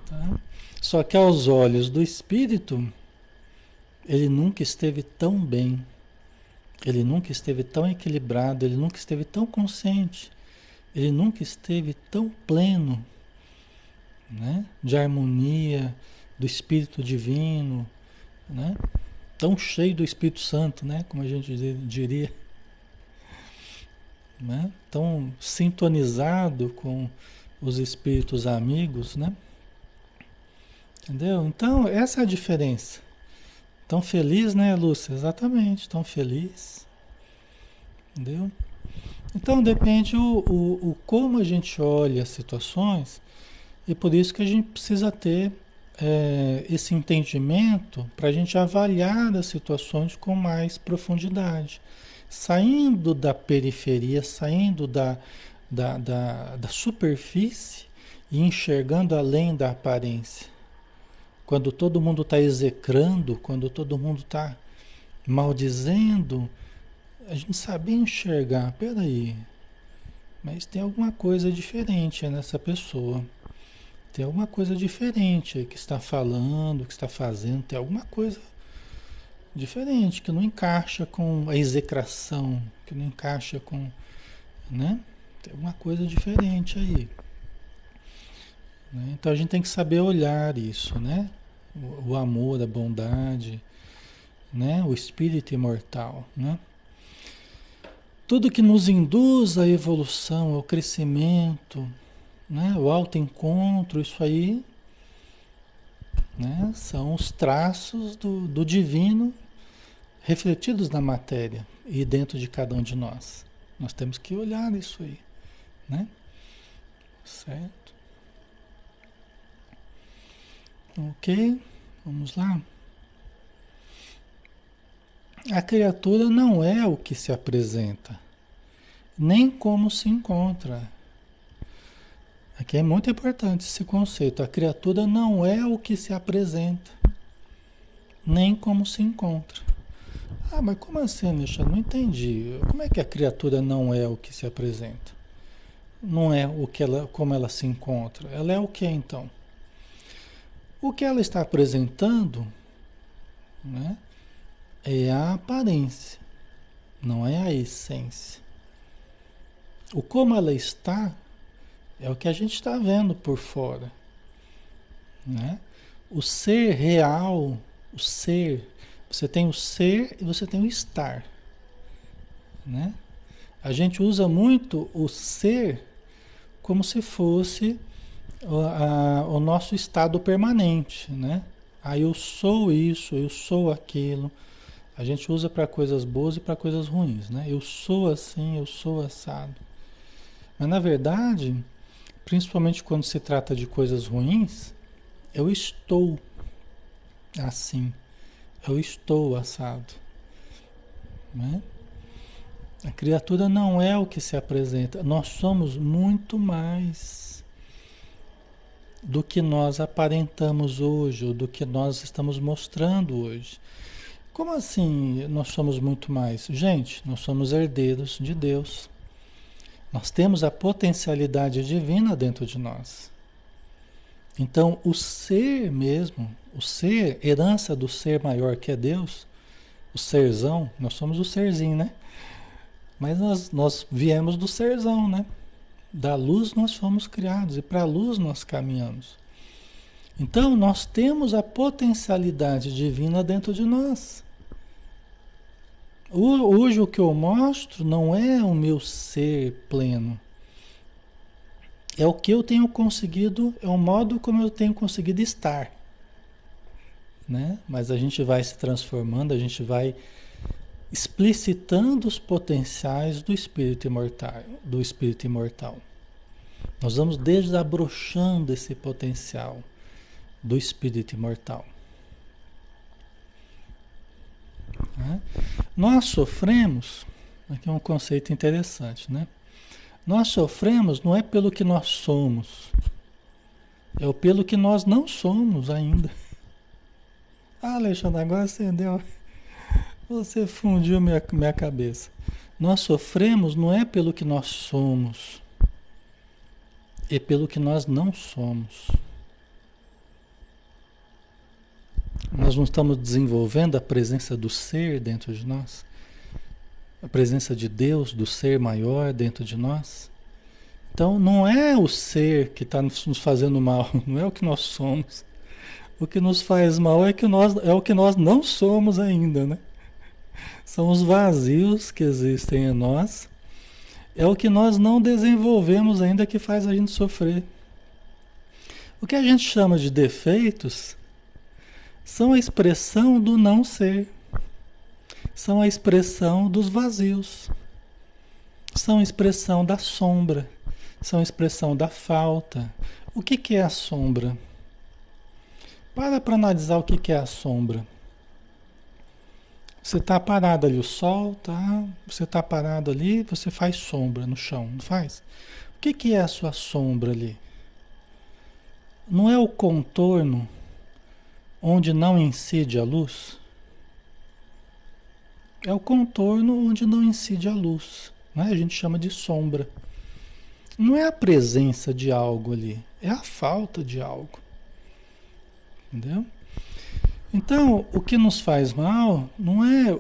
Tá? Só que aos olhos do espírito, ele nunca esteve tão bem, ele nunca esteve tão equilibrado, ele nunca esteve tão consciente, ele nunca esteve tão pleno né? de harmonia, do Espírito Divino, né? tão cheio do Espírito Santo, né? como a gente diria, né? tão sintonizado com os espíritos amigos, né? Entendeu? Então, essa é a diferença. Tão feliz, né, Lúcia? Exatamente, tão feliz. Entendeu? Então, depende o, o, o como a gente olha as situações e por isso que a gente precisa ter é, esse entendimento para a gente avaliar as situações com mais profundidade. Saindo da periferia, saindo da, da, da, da superfície e enxergando além da aparência. Quando todo mundo está execrando, quando todo mundo está maldizendo, a gente sabe enxergar, peraí, mas tem alguma coisa diferente nessa pessoa. Tem alguma coisa diferente que está falando, que está fazendo, tem alguma coisa diferente que não encaixa com a execração, que não encaixa com, né? Tem alguma coisa diferente aí. Né? Então a gente tem que saber olhar isso, né? O, o amor, a bondade, né? O espírito imortal, né? Tudo que nos induz à evolução, ao crescimento, né? O autoencontro, isso aí né? são os traços do, do divino refletidos na matéria e dentro de cada um de nós. Nós temos que olhar isso aí, né? Certo? Ok, vamos lá. A criatura não é o que se apresenta, nem como se encontra Aqui é muito importante esse conceito. A criatura não é o que se apresenta, nem como se encontra. Ah, mas como assim, Alexandre? Não entendi. Como é que a criatura não é o que se apresenta? Não é o que ela, como ela se encontra. Ela é o que então? O que ela está apresentando, né, é a aparência, não é a essência. O como ela está é o que a gente está vendo por fora, né? O ser real, o ser você tem o ser e você tem o estar. Né? A gente usa muito o ser como se fosse o, a, o nosso estado permanente. Né? Ah, eu sou isso, eu sou aquilo. A gente usa para coisas boas e para coisas ruins. Né? Eu sou assim, eu sou assado. Mas na verdade, principalmente quando se trata de coisas ruins, eu estou assim. Eu estou assado. Né? A criatura não é o que se apresenta. Nós somos muito mais do que nós aparentamos hoje, ou do que nós estamos mostrando hoje. Como assim nós somos muito mais? Gente, nós somos herdeiros de Deus. Nós temos a potencialidade divina dentro de nós. Então, o ser mesmo, o ser, herança do ser maior que é Deus, o serzão, nós somos o serzinho, né? Mas nós, nós viemos do serzão, né? Da luz nós fomos criados e para a luz nós caminhamos. Então, nós temos a potencialidade divina dentro de nós. Hoje o que eu mostro não é o meu ser pleno é o que eu tenho conseguido, é o modo como eu tenho conseguido estar. Né? Mas a gente vai se transformando, a gente vai explicitando os potenciais do espírito imortal, do espírito imortal. Nós vamos desabrochando esse potencial do espírito imortal. Né? Nós sofremos, aqui é um conceito interessante, né? Nós sofremos não é pelo que nós somos, é pelo que nós não somos ainda. Ah, Alexandre, agora você. Você fundiu minha, minha cabeça. Nós sofremos não é pelo que nós somos, é pelo que nós não somos. Nós não estamos desenvolvendo a presença do ser dentro de nós a presença de Deus, do ser maior dentro de nós. Então não é o ser que está nos fazendo mal, não é o que nós somos. O que nos faz mal é, que nós, é o que nós não somos ainda, né? São os vazios que existem em nós. É o que nós não desenvolvemos ainda que faz a gente sofrer. O que a gente chama de defeitos são a expressão do não ser são a expressão dos vazios, são a expressão da sombra, são a expressão da falta. O que, que é a sombra? Para para analisar o que, que é a sombra. Você está parado ali, o sol tá, você está parado ali, você faz sombra no chão, não faz? O que, que é a sua sombra ali? Não é o contorno onde não incide a luz? É o contorno onde não incide a luz. Né? A gente chama de sombra. Não é a presença de algo ali, é a falta de algo. Entendeu? Então, o que nos faz mal não é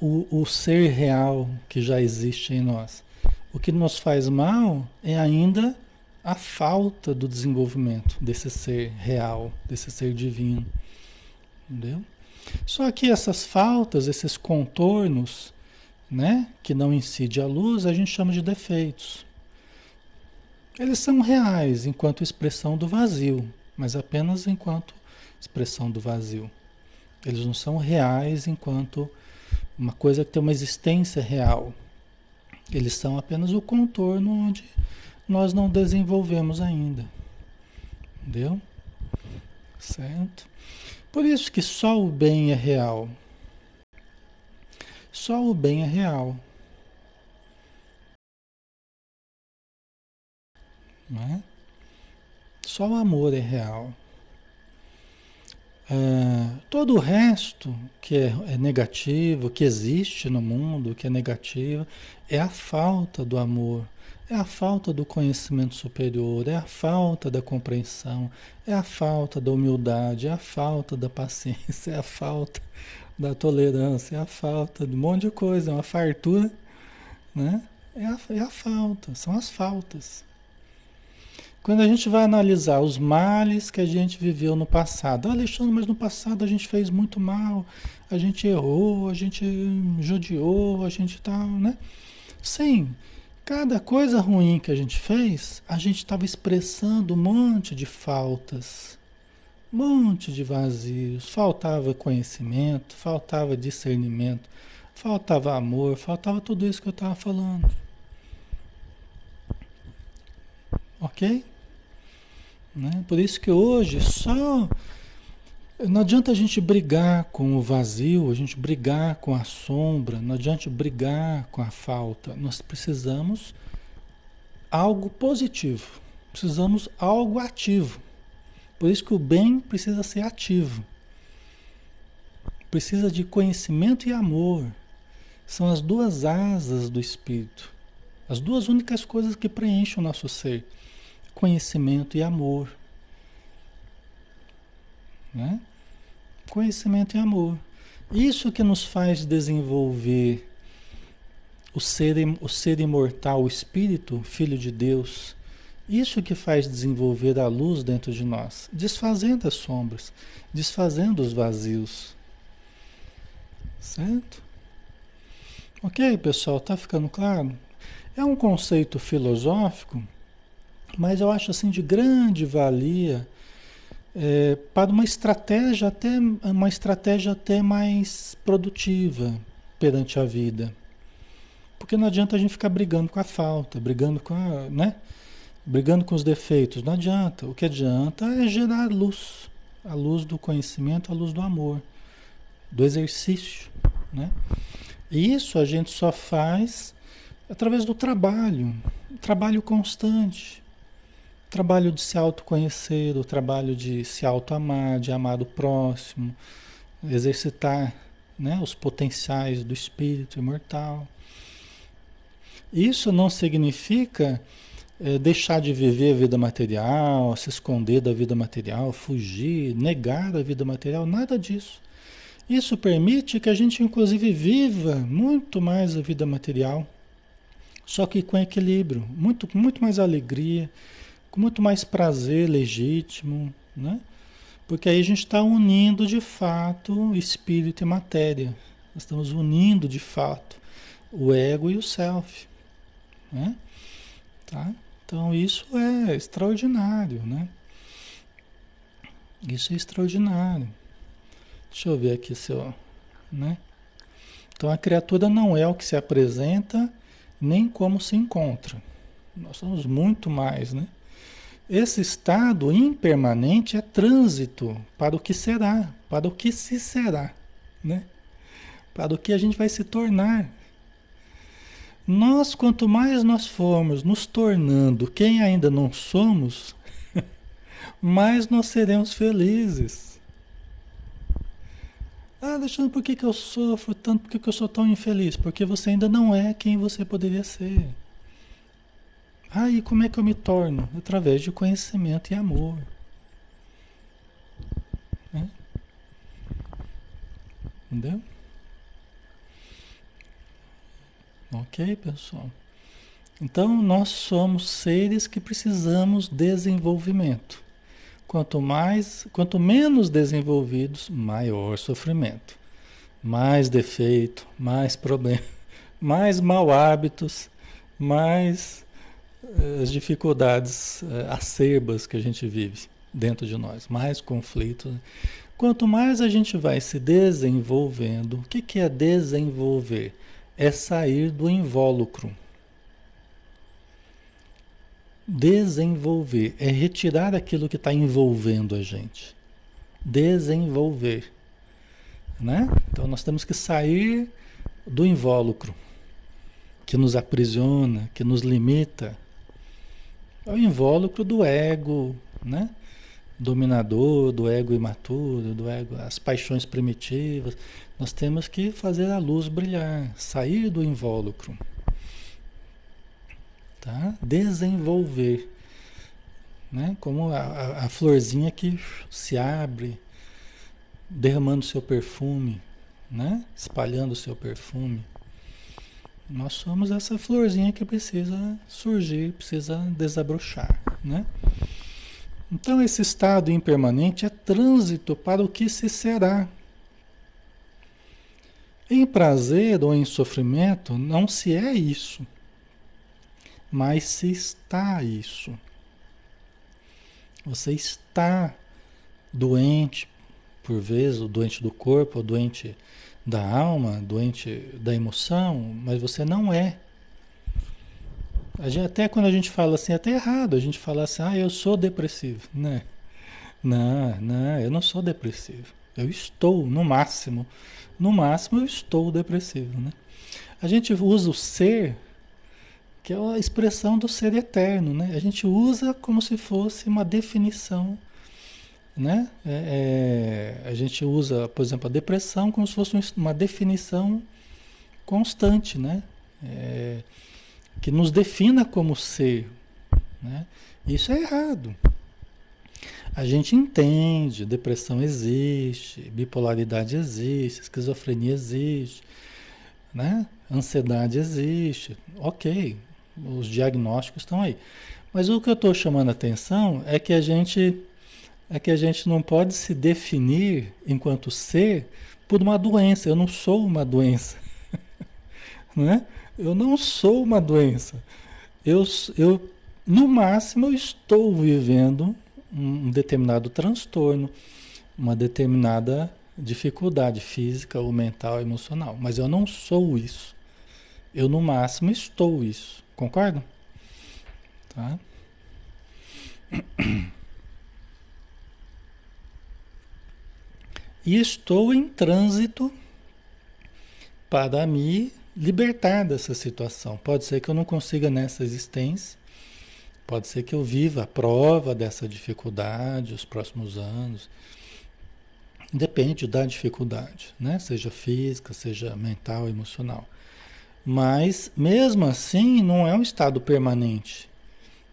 o, o ser real que já existe em nós. O que nos faz mal é ainda a falta do desenvolvimento desse ser real, desse ser divino. Entendeu? Só que essas faltas, esses contornos, né, que não incide a luz, a gente chama de defeitos. Eles são reais enquanto expressão do vazio, mas apenas enquanto expressão do vazio. Eles não são reais enquanto uma coisa que tem uma existência real. Eles são apenas o contorno onde nós não desenvolvemos ainda. Entendeu? Certo? Por isso que só o bem é real. Só o bem é real. É? Só o amor é real. Uh, todo o resto que é, é, negativo, que existe no mundo, que é negativo, é a falta do amor, é a falta do conhecimento superior, é a falta da compreensão, é a falta da humildade, é a falta da paciência, é a falta da tolerância, é a falta de um monte de coisa, é uma fartura, né? É a, é a falta, são as faltas. Quando a gente vai analisar os males que a gente viveu no passado, ah, Alexandre, mas no passado a gente fez muito mal, a gente errou, a gente judiou, a gente tal, né? Sim, cada coisa ruim que a gente fez, a gente estava expressando um monte de faltas, um monte de vazios, faltava conhecimento, faltava discernimento, faltava amor, faltava tudo isso que eu estava falando. Ok? Né? Por isso que hoje só. Não adianta a gente brigar com o vazio, a gente brigar com a sombra, não adianta brigar com a falta. Nós precisamos algo positivo, precisamos algo ativo. Por isso que o bem precisa ser ativo. Precisa de conhecimento e amor. São as duas asas do espírito. As duas únicas coisas que preenchem o nosso ser conhecimento e amor. Né? Conhecimento e amor. Isso que nos faz desenvolver o ser, o ser imortal, o Espírito, Filho de Deus. Isso que faz desenvolver a luz dentro de nós, desfazendo as sombras, desfazendo os vazios. Certo? Ok, pessoal, tá ficando claro? É um conceito filosófico mas eu acho assim de grande valia é, para uma estratégia até uma estratégia até mais produtiva perante a vida. Porque não adianta a gente ficar brigando com a falta, brigando com a, né? Brigando com os defeitos, não adianta. O que adianta é gerar luz, a luz do conhecimento, a luz do amor, do exercício, né? E isso a gente só faz através do trabalho, trabalho constante, trabalho de se autoconhecer, o trabalho de se autoamar, de amar o próximo, exercitar né, os potenciais do espírito imortal. Isso não significa é, deixar de viver a vida material, se esconder da vida material, fugir, negar a vida material, nada disso. Isso permite que a gente, inclusive, viva muito mais a vida material, só que com equilíbrio, muito, muito mais alegria, com muito mais prazer legítimo, né? Porque aí a gente está unindo de fato espírito e matéria. Nós estamos unindo de fato o ego e o self, né? Tá? Então isso é extraordinário, né? Isso é extraordinário. Deixa eu ver aqui se eu, né? Então a criatura não é o que se apresenta, nem como se encontra. Nós somos muito mais, né? Esse estado impermanente é trânsito para o que será, para o que se será, né? Para o que a gente vai se tornar. Nós, quanto mais nós formos nos tornando quem ainda não somos, mais nós seremos felizes. Ah, Alexandre, por que, que eu sofro tanto? Por que, que eu sou tão infeliz? Porque você ainda não é quem você poderia ser. Ah, e como é que eu me torno? Através de conhecimento e amor. Né? Entendeu? Ok, pessoal? Então, nós somos seres que precisamos desenvolvimento. Quanto mais, quanto menos desenvolvidos, maior sofrimento. Mais defeito, mais problema, mais mau hábitos, mais as dificuldades eh, acerbas que a gente vive dentro de nós, mais conflitos. Quanto mais a gente vai se desenvolvendo, o que, que é desenvolver? É sair do invólucro. Desenvolver é retirar aquilo que está envolvendo a gente. Desenvolver. Né? Então nós temos que sair do invólucro que nos aprisiona, que nos limita, é o invólucro do ego, né? Dominador, do ego imaturo, do ego, as paixões primitivas. Nós temos que fazer a luz brilhar, sair do invólucro. Tá? Desenvolver. Né? Como a, a, a florzinha que se abre, derramando seu perfume, né? espalhando seu perfume. Nós somos essa florzinha que precisa surgir, precisa desabrochar, né? Então esse estado impermanente é trânsito para o que se será. Em prazer ou em sofrimento não se é isso, mas se está isso. Você está doente, por vezes, o doente do corpo, o doente da alma, doente da emoção, mas você não é. Até quando a gente fala assim, até errado a gente falar assim, ah, eu sou depressivo. Né? Não, não, eu não sou depressivo. Eu estou, no máximo, no máximo eu estou depressivo. Né? A gente usa o ser, que é a expressão do ser eterno, né? A gente usa como se fosse uma definição né? É, é, a gente usa, por exemplo, a depressão como se fosse uma definição constante, né? É, que nos defina como ser. Né? Isso é errado. A gente entende, depressão existe, bipolaridade existe, esquizofrenia existe, né? ansiedade existe, ok, os diagnósticos estão aí. Mas o que eu estou chamando a atenção é que a gente é que a gente não pode se definir enquanto ser por uma doença. Eu não sou uma doença. né? Eu não sou uma doença. Eu, eu, no máximo, eu estou vivendo um determinado transtorno, uma determinada dificuldade física ou mental, emocional. Mas eu não sou isso. Eu, no máximo, estou isso. Concorda? Tá? E estou em trânsito para me libertar dessa situação. Pode ser que eu não consiga nessa existência, pode ser que eu viva a prova dessa dificuldade os próximos anos. Depende da dificuldade, né? Seja física, seja mental, emocional. Mas mesmo assim, não é um estado permanente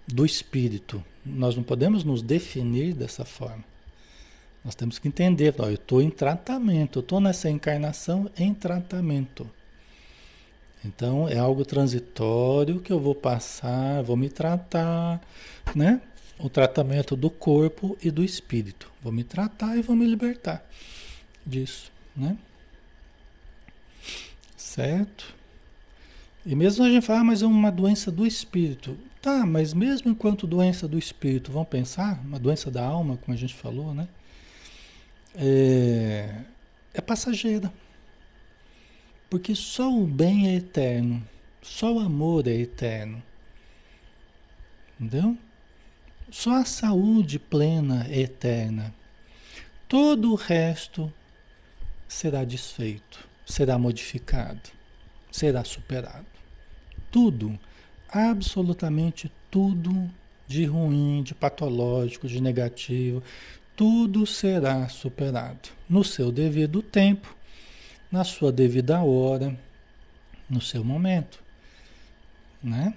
do espírito. Nós não podemos nos definir dessa forma. Nós temos que entender, ó, eu estou em tratamento, eu estou nessa encarnação em tratamento. Então é algo transitório que eu vou passar, vou me tratar, né? O tratamento do corpo e do espírito. Vou me tratar e vou me libertar disso, né? Certo? E mesmo a gente fala, ah, mas é uma doença do espírito. Tá, mas mesmo enquanto doença do espírito, vamos pensar, uma doença da alma, como a gente falou, né? É, é passageira. Porque só o bem é eterno, só o amor é eterno. Entendeu? Só a saúde plena é eterna. Todo o resto será desfeito, será modificado, será superado. Tudo, absolutamente tudo de ruim, de patológico, de negativo, tudo será superado no seu devido tempo, na sua devida hora, no seu momento, né?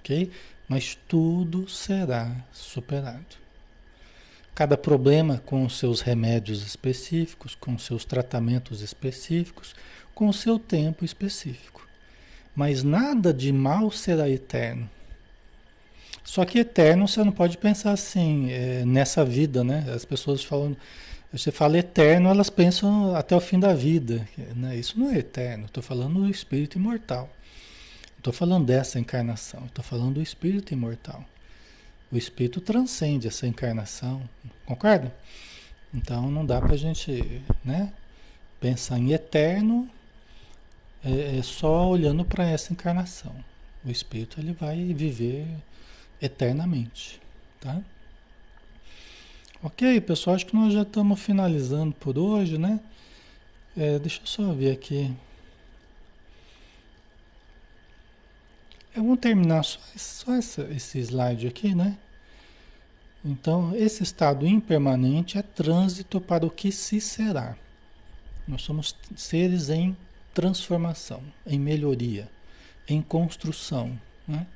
Ok? Mas tudo será superado. Cada problema com os seus remédios específicos, com seus tratamentos específicos, com o seu tempo específico. Mas nada de mal será eterno. Só que eterno você não pode pensar assim, é, nessa vida, né? As pessoas falam, você fala eterno, elas pensam até o fim da vida. Né? Isso não é eterno, estou falando do espírito imortal. Estou falando dessa encarnação, estou falando do espírito imortal. O espírito transcende essa encarnação, concorda? Então não dá para a gente né, pensar em eterno é, é só olhando para essa encarnação. O espírito ele vai viver eternamente, tá? Ok, pessoal, acho que nós já estamos finalizando por hoje, né? É, deixa eu só ver aqui. Eu vou terminar só, só essa, esse slide aqui, né? Então, esse estado impermanente é trânsito para o que se será. Nós somos seres em transformação, em melhoria, em construção. Né?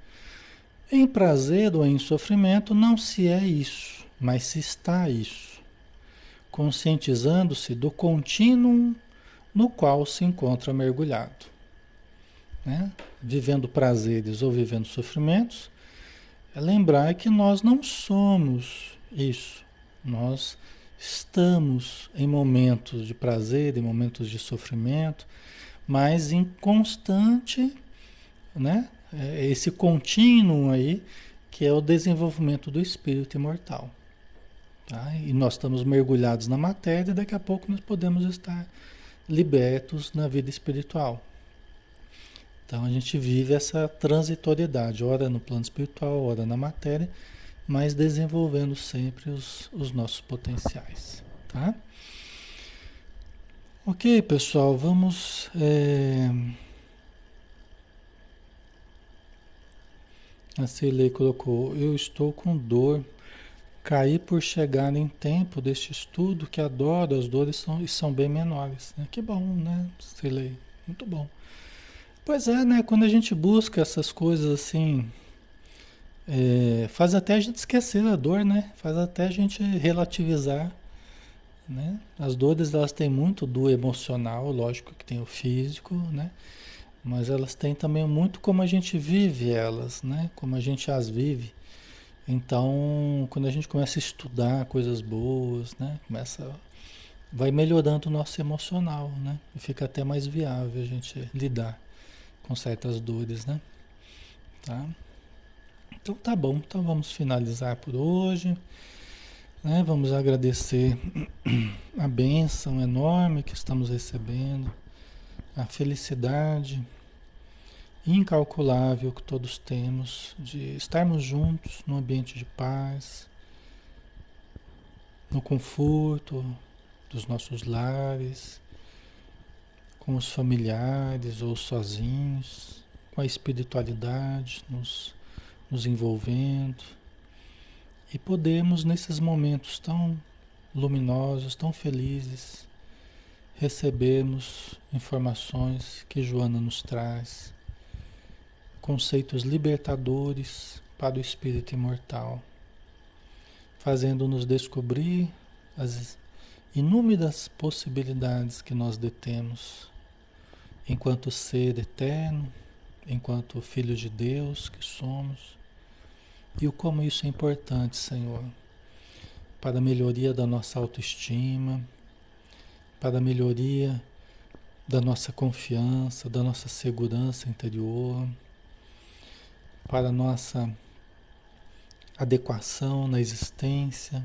Em prazer ou em sofrimento não se é isso, mas se está isso, conscientizando-se do contínuo no qual se encontra mergulhado. Né? Vivendo prazeres ou vivendo sofrimentos, é lembrar que nós não somos isso. Nós estamos em momentos de prazer, em momentos de sofrimento, mas em constante, né? É esse contínuo aí, que é o desenvolvimento do espírito imortal. Tá? E nós estamos mergulhados na matéria e daqui a pouco nós podemos estar libertos na vida espiritual. Então a gente vive essa transitoriedade, ora no plano espiritual, ora na matéria, mas desenvolvendo sempre os, os nossos potenciais. Tá? Ok, pessoal, vamos. É... A Cirlei colocou: Eu estou com dor. Caí por chegar em tempo deste estudo que adoro, as dores são, são bem menores. Né? Que bom, né, Cirlei? Muito bom. Pois é, né? Quando a gente busca essas coisas assim, é, faz até a gente esquecer a dor, né? Faz até a gente relativizar, né? As dores elas têm muito do emocional, lógico que tem o físico, né? Mas elas têm também muito como a gente vive elas, né? Como a gente as vive. Então, quando a gente começa a estudar coisas boas, né? Começa vai melhorando o nosso emocional, né? E fica até mais viável a gente lidar com certas dores, né? Tá? Então tá bom, então vamos finalizar por hoje. Né? Vamos agradecer a bênção enorme que estamos recebendo, a felicidade incalculável que todos temos de estarmos juntos no ambiente de paz, no conforto dos nossos lares, com os familiares ou sozinhos, com a espiritualidade nos, nos envolvendo. E podemos, nesses momentos tão luminosos, tão felizes, recebermos informações que Joana nos traz, conceitos libertadores para o espírito imortal, fazendo-nos descobrir as inúmeras possibilidades que nós detemos enquanto ser eterno, enquanto filhos de Deus que somos, e o como isso é importante, Senhor, para a melhoria da nossa autoestima, para a melhoria da nossa confiança, da nossa segurança interior, para a nossa adequação na existência,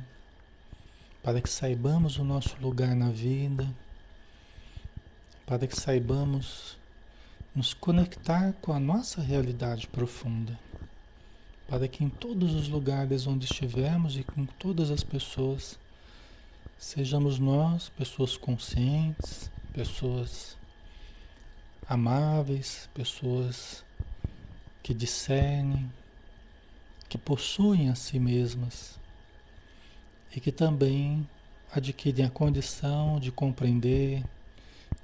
para que saibamos o nosso lugar na vida para que saibamos nos conectar com a nossa realidade profunda, para que em todos os lugares onde estivermos e com todas as pessoas, sejamos nós pessoas conscientes, pessoas amáveis, pessoas que discernem, que possuem a si mesmas e que também adquirem a condição de compreender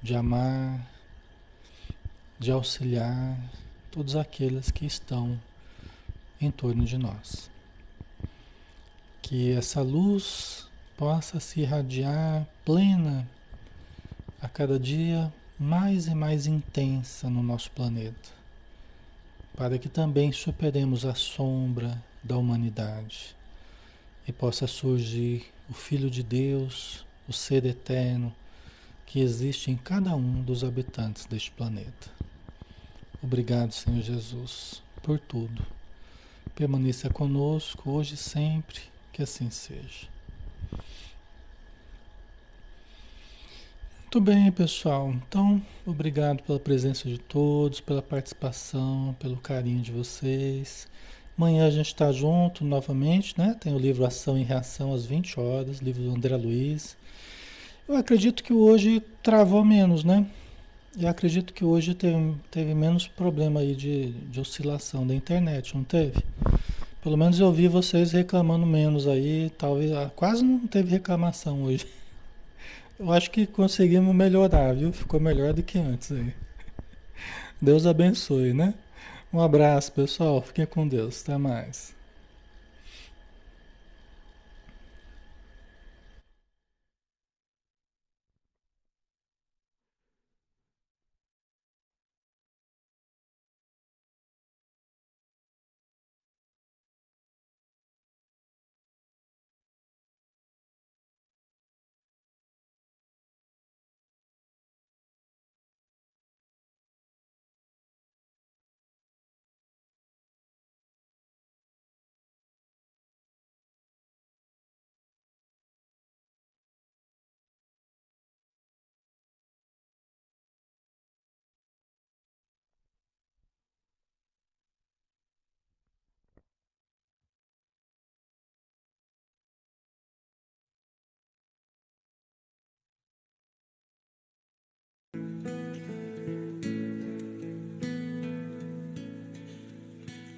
de amar, de auxiliar todos aqueles que estão em torno de nós. Que essa luz possa se irradiar plena a cada dia mais e mais intensa no nosso planeta, para que também superemos a sombra da humanidade e possa surgir o Filho de Deus, o Ser Eterno, que existe em cada um dos habitantes deste planeta. Obrigado, Senhor Jesus, por tudo. Permaneça conosco hoje e sempre, que assim seja. Muito bem, pessoal. Então, obrigado pela presença de todos, pela participação, pelo carinho de vocês. Amanhã a gente está junto novamente, né? Tem o livro Ação e Reação às 20 horas, livro do André Luiz. Eu acredito que hoje travou menos, né? Eu acredito que hoje teve, teve menos problema aí de, de oscilação da internet, não teve? Pelo menos eu vi vocês reclamando menos aí, talvez ah, quase não teve reclamação hoje. Eu acho que conseguimos melhorar, viu? Ficou melhor do que antes aí. Deus abençoe, né? Um abraço, pessoal. Fiquem com Deus. Até mais.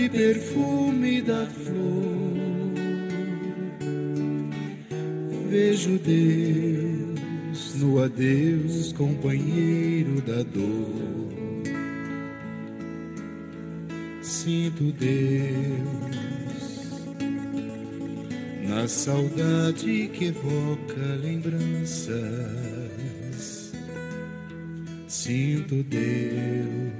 suave perfume da flor. Vejo Deus no adeus, companheiro da dor. Sinto Deus na saudade que evoca lembranças Sinto Deus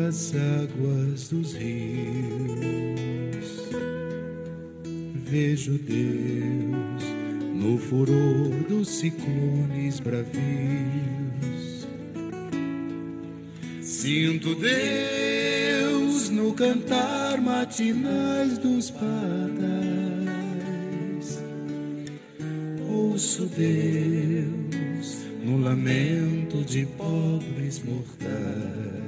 das águas dos rios. Vejo Deus no furor dos ciclones bravios. Sinto Deus no cantar matinais dos pardais. Ouço Deus no lamento de pobres mortais.